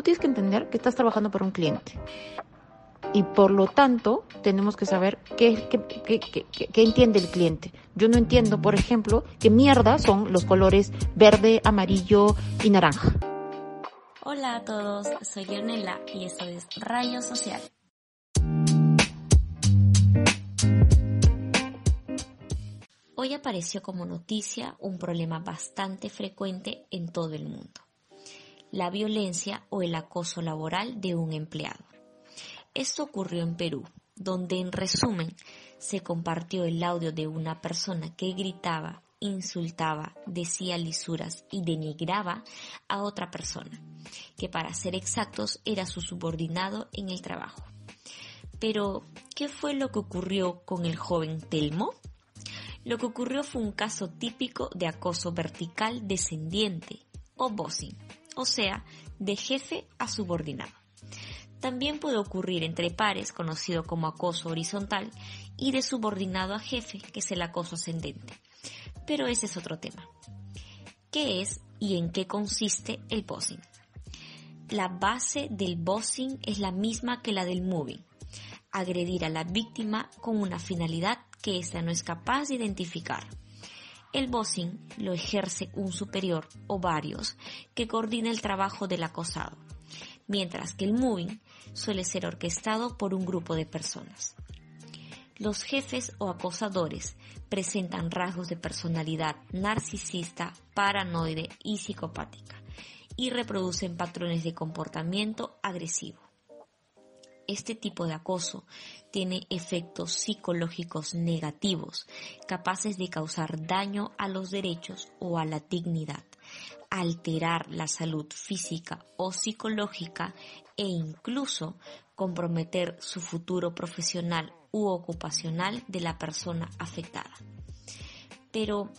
tú tienes que entender que estás trabajando para un cliente. Y por lo tanto, tenemos que saber qué, qué, entiende el cliente. Yo no entiendo, por ejemplo, qué mierda son los colores verde, amarillo y naranja. Hola a todos, soy Leonela y esto es Rayo Social. Hoy apareció como noticia un problema bastante frecuente en todo el mundo, la violencia o el acoso laboral de un empleado. Esto ocurrió en Perú, donde en resumen se compartió el audio de una persona que gritaba, insultaba, decía lisuras y denigraba a otra persona, que para ser exactos era su subordinado en el trabajo. Pero, ¿qué fue lo que ocurrió con el joven Telmo? Lo que ocurrió fue un caso típico de acoso vertical descendiente o bossing, o sea, de jefe a subordinado. También puede ocurrir entre pares, conocido como acoso horizontal, y de subordinado a jefe, que es el acoso ascendente. Pero ese es otro tema. ¿Qué es y en qué consiste el bossing? La base del bossing es la misma que la del moving. Agredir a la víctima con una finalidad que ésta no es capaz de identificar. El bossing lo ejerce un superior o varios que coordina el trabajo del acosado, mientras que el moving suele ser orquestado por un grupo de personas. Los jefes o acosadores presentan rasgos de personalidad narcisista, paranoide y psicopática y reproducen patrones de comportamiento agresivo. Este tipo de acoso tiene efectos psicológicos negativos capaces de causar daño a los derechos o a la dignidad, alterar la salud física o psicológica e incluso comprometer su futuro profesional u ocupacional de la persona afectada. Pero,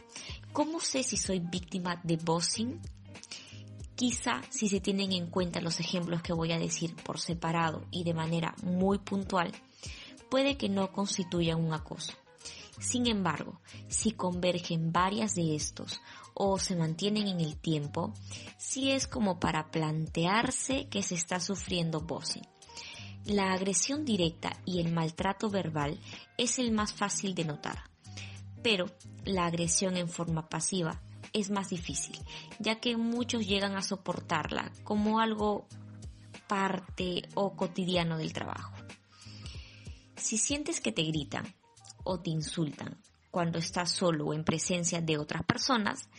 ¿cómo sé si soy víctima de bossing? Quizá si se tienen en cuenta los ejemplos que voy a decir por separado y de manera muy puntual, puede que no constituyan un acoso. Sin embargo, si convergen varias de estos o se mantienen en el tiempo, sí es como para plantearse que se está sufriendo bossing. La agresión directa y el maltrato verbal es el más fácil de notar, pero la agresión en forma pasiva es más difícil, ya que muchos llegan a soportarla como algo parte o cotidiano del trabajo. Si sientes que te gritan o te insultan cuando estás solo o en presencia de otras personas,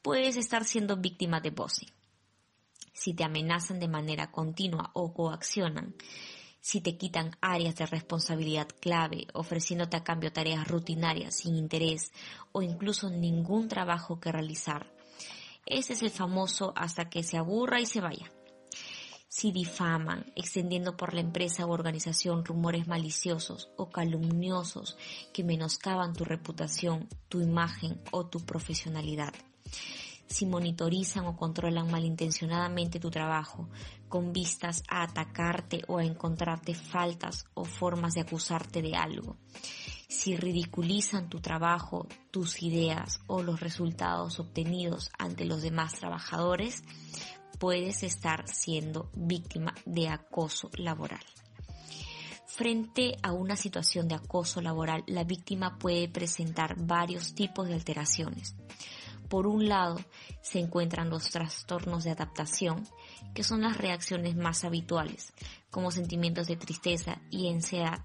puedes estar siendo víctima de bossing. Si te amenazan de manera continua o coaccionan, si te quitan áreas de responsabilidad clave, ofreciéndote a cambio tareas rutinarias sin interés o incluso ningún trabajo que realizar. Ese es el famoso hasta que se aburra y se vaya. Si difaman, extendiendo por la empresa u organización rumores maliciosos o calumniosos que menoscaban tu reputación, tu imagen o tu profesionalidad si monitorizan o controlan malintencionadamente tu trabajo, con vistas a atacarte o a encontrarte faltas o formas de acusarte de algo. Si ridiculizan tu trabajo, tus ideas o los resultados obtenidos ante los demás trabajadores, puedes estar siendo víctima de acoso laboral. Frente a una situación de acoso laboral, la víctima puede presentar varios tipos de alteraciones. Por un lado, se encuentran los trastornos de adaptación, que son las reacciones más habituales, como sentimientos de tristeza y ansiedad,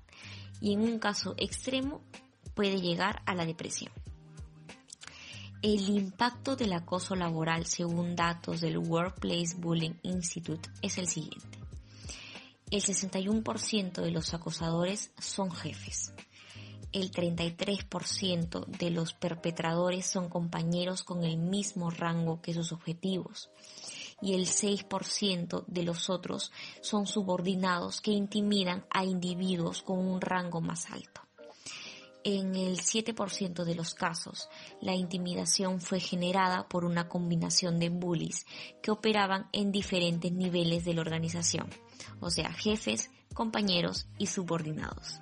y en un caso extremo puede llegar a la depresión. El impacto del acoso laboral, según datos del Workplace Bullying Institute, es el siguiente. El 61% de los acosadores son jefes, el 33% de los perpetradores son compañeros con el mismo rango que sus objetivos y el 6% de los otros son subordinados que intimidan a individuos con un rango más alto. En el 7% de los casos, la intimidación fue generada por una combinación de bullies que operaban en diferentes niveles de la organización, o sea, jefes, compañeros y subordinados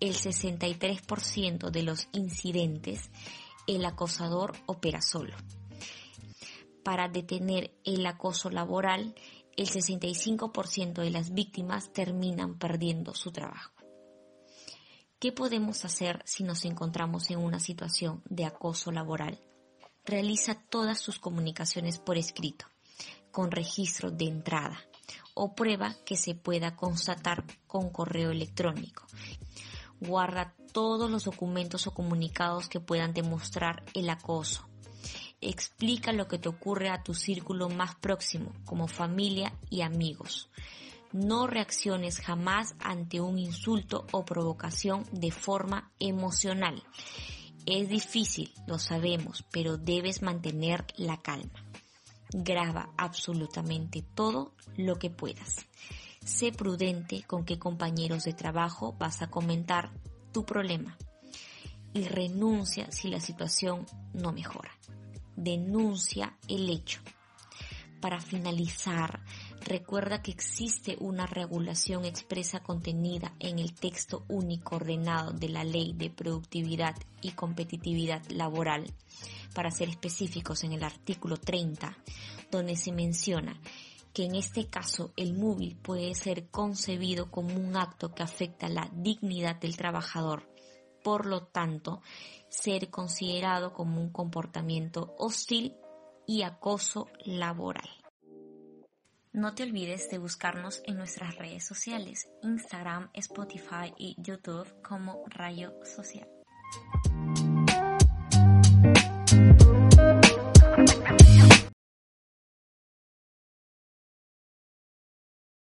el 63% de los incidentes, el acosador opera solo. Para detener el acoso laboral el 65% de las víctimas terminan perdiendo su trabajo. ¿Qué podemos hacer si nos encontramos en una situación de acoso laboral? Realiza todas sus comunicaciones por escrito, con registro de entrada o prueba que se pueda constatar con correo electrónico. Guarda todos los documentos o comunicados que puedan demostrar el acoso. Explica lo que te ocurre a tu círculo más próximo, como familia y amigos. No reacciones jamás ante un insulto o provocación de forma emocional. Es difícil, lo sabemos, pero debes mantener la calma. Graba absolutamente todo lo que puedas. Sé prudente con qué compañeros de trabajo vas a comentar tu problema y renuncia si la situación no mejora. Denuncia el hecho. Para finalizar, recuerda que existe una regulación expresa contenida en el texto único ordenado de la Ley de Productividad y Competitividad Laboral, para ser específicos en el artículo 30, donde se menciona que en este caso el móvil puede ser concebido como un acto que afecta la dignidad del trabajador, por lo tanto, ser considerado como un comportamiento hostil y acoso laboral. No te olvides de buscarnos en nuestras redes sociales, Instagram, Spotify y YouTube como Rayo Social.